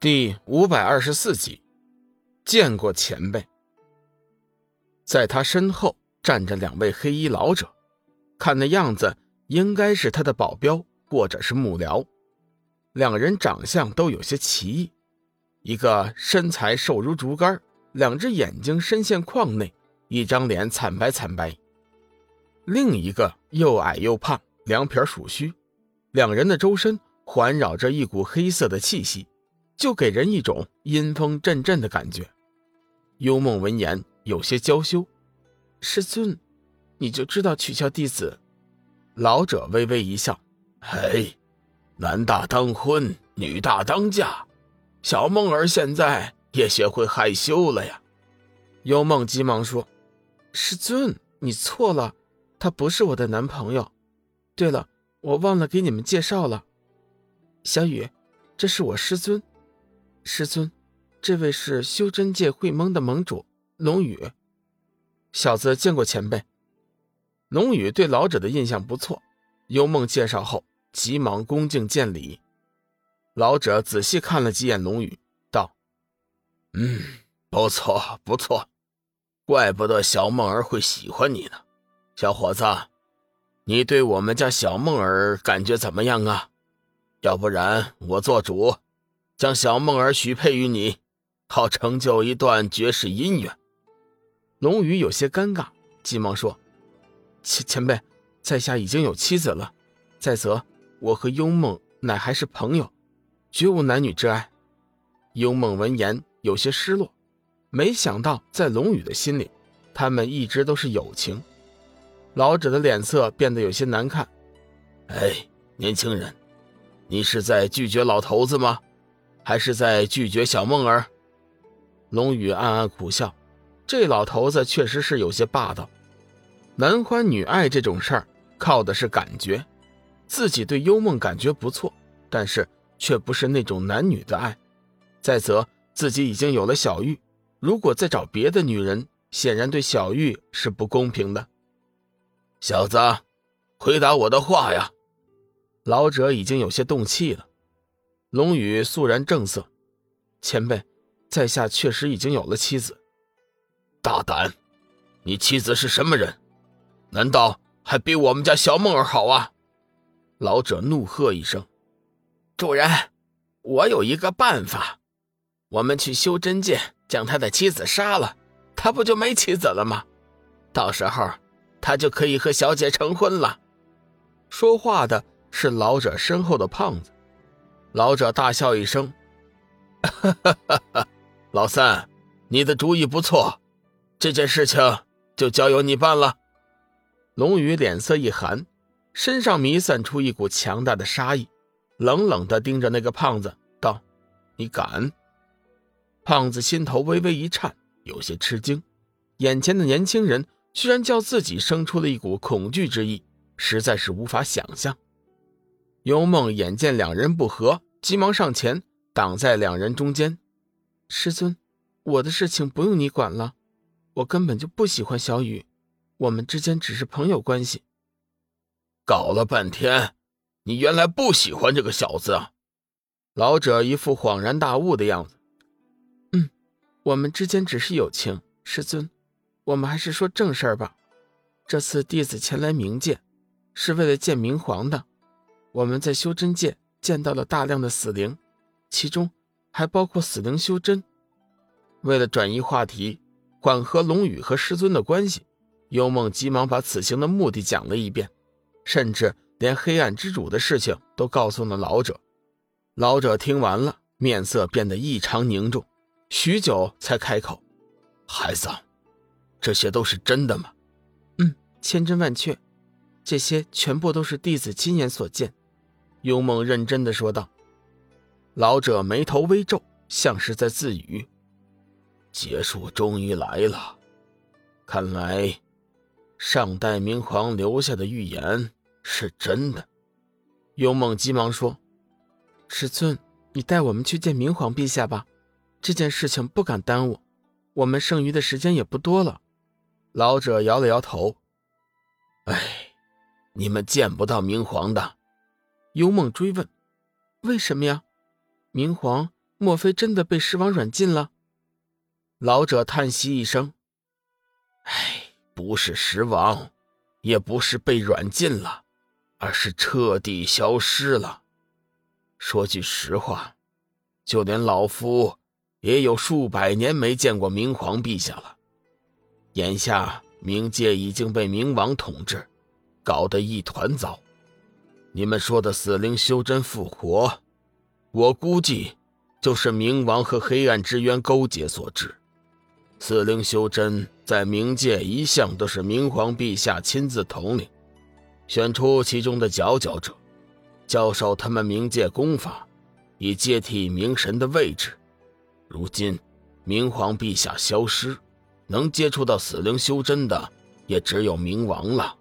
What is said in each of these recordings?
第五百二十四集，见过前辈。在他身后站着两位黑衣老者，看那样子应该是他的保镖或者是幕僚。两人长相都有些奇异，一个身材瘦如竹竿，两只眼睛深陷眶内，一张脸惨白惨白；另一个又矮又胖，两撇鼠须。两人的周身环绕着一股黑色的气息。就给人一种阴风阵阵的感觉。幽梦闻言有些娇羞：“师尊，你就知道取笑弟子？”老者微微一笑：“嘿，男大当婚，女大当嫁，小梦儿现在也学会害羞了呀。”幽梦急忙说：“师尊，你错了，他不是我的男朋友。对了，我忘了给你们介绍了，小雨，这是我师尊。”师尊，这位是修真界会盟的盟主龙宇。小子见过前辈。龙宇对老者的印象不错，幽梦介绍后，急忙恭敬见礼。老者仔细看了几眼龙宇，道：“嗯，不错不错，怪不得小梦儿会喜欢你呢。小伙子，你对我们家小梦儿感觉怎么样啊？要不然我做主。”将小梦儿许配于你，好成就一段绝世姻缘。龙宇有些尴尬，急忙说：“前前辈，在下已经有妻子了。再则，我和幽梦乃还是朋友，绝无男女之爱。”幽梦闻言有些失落，没想到在龙宇的心里，他们一直都是友情。老者的脸色变得有些难看。哎，年轻人，你是在拒绝老头子吗？还是在拒绝小梦儿？龙宇暗暗苦笑，这老头子确实是有些霸道。男欢女爱这种事儿，靠的是感觉。自己对幽梦感觉不错，但是却不是那种男女的爱。再则自己已经有了小玉，如果再找别的女人，显然对小玉是不公平的。小子，回答我的话呀！老者已经有些动气了。龙宇肃然正色：“前辈，在下确实已经有了妻子。大胆！你妻子是什么人？难道还比我们家小梦儿好啊？”老者怒喝一声：“主人，我有一个办法，我们去修真界将他的妻子杀了，他不就没妻子了吗？到时候他就可以和小姐成婚了。”说话的是老者身后的胖子。老者大笑一声：“哈哈哈老三，你的主意不错，这件事情就交由你办了。”龙宇脸色一寒，身上弥散出一股强大的杀意，冷冷的盯着那个胖子道：“你敢？”胖子心头微微一颤，有些吃惊，眼前的年轻人居然叫自己生出了一股恐惧之意，实在是无法想象。幽梦眼见两人不和，急忙上前挡在两人中间。师尊，我的事情不用你管了，我根本就不喜欢小雨，我们之间只是朋友关系。搞了半天，你原来不喜欢这个小子啊？老者一副恍然大悟的样子。嗯，我们之间只是友情。师尊，我们还是说正事儿吧。这次弟子前来冥界，是为了见明皇的。我们在修真界见到了大量的死灵，其中还包括死灵修真。为了转移话题，缓和龙宇和师尊的关系，幽梦急忙把此行的目的讲了一遍，甚至连黑暗之主的事情都告诉了老者。老者听完了，面色变得异常凝重，许久才开口：“孩子，这些都是真的吗？”“嗯，千真万确，这些全部都是弟子亲眼所见。”幽梦认真的说道：“老者眉头微皱，像是在自语。结束终于来了，看来上代明皇留下的预言是真的。”幽梦急忙说：“师尊，你带我们去见明皇陛下吧，这件事情不敢耽误，我们剩余的时间也不多了。”老者摇了摇头：“哎，你们见不到明皇的。”幽梦追问：“为什么呀？明皇莫非真的被狮王软禁了？老者叹息一声：“哎，不是狮王，也不是被软禁了，而是彻底消失了。说句实话，就连老夫也有数百年没见过明皇陛下了。眼下冥界已经被冥王统治，搞得一团糟。你们说的死灵修真复活，我估计就是冥王和黑暗之渊勾结所致。”死灵修真在冥界一向都是冥皇陛下亲自统领，选出其中的佼佼者，教授他们冥界功法，以接替冥神的位置。如今冥皇陛下消失，能接触到死灵修真的也只有冥王了。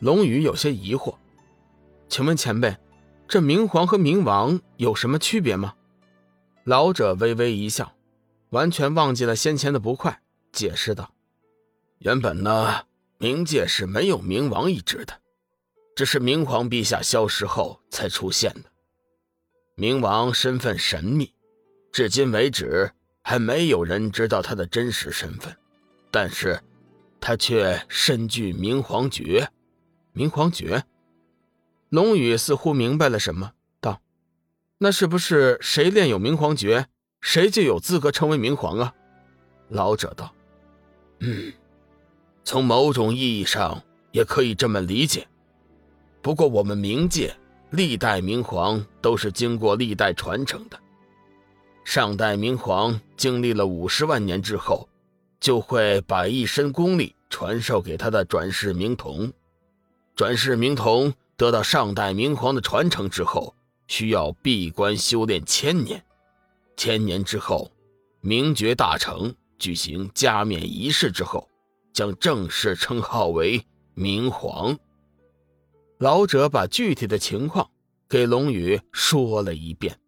龙宇有些疑惑，请问前辈，这冥皇和冥王有什么区别吗？老者微微一笑。完全忘记了先前的不快，解释道：“原本呢，冥界是没有冥王一职的，只是冥皇陛下消失后才出现的。冥王身份神秘，至今为止还没有人知道他的真实身份，但是，他却身具冥皇诀。冥皇诀，龙宇似乎明白了什么，道：‘那是不是谁练有明皇诀？’”谁就有资格成为明皇啊？老者道：“嗯，从某种意义上也可以这么理解。不过我们冥界历代明皇都是经过历代传承的。上代明皇经历了五十万年之后，就会把一身功力传授给他的转世明童。转世明童得到上代明皇的传承之后，需要闭关修炼千年。”千年之后，明觉大成，举行加冕仪式之后，将正式称号为明皇。老者把具体的情况给龙宇说了一遍。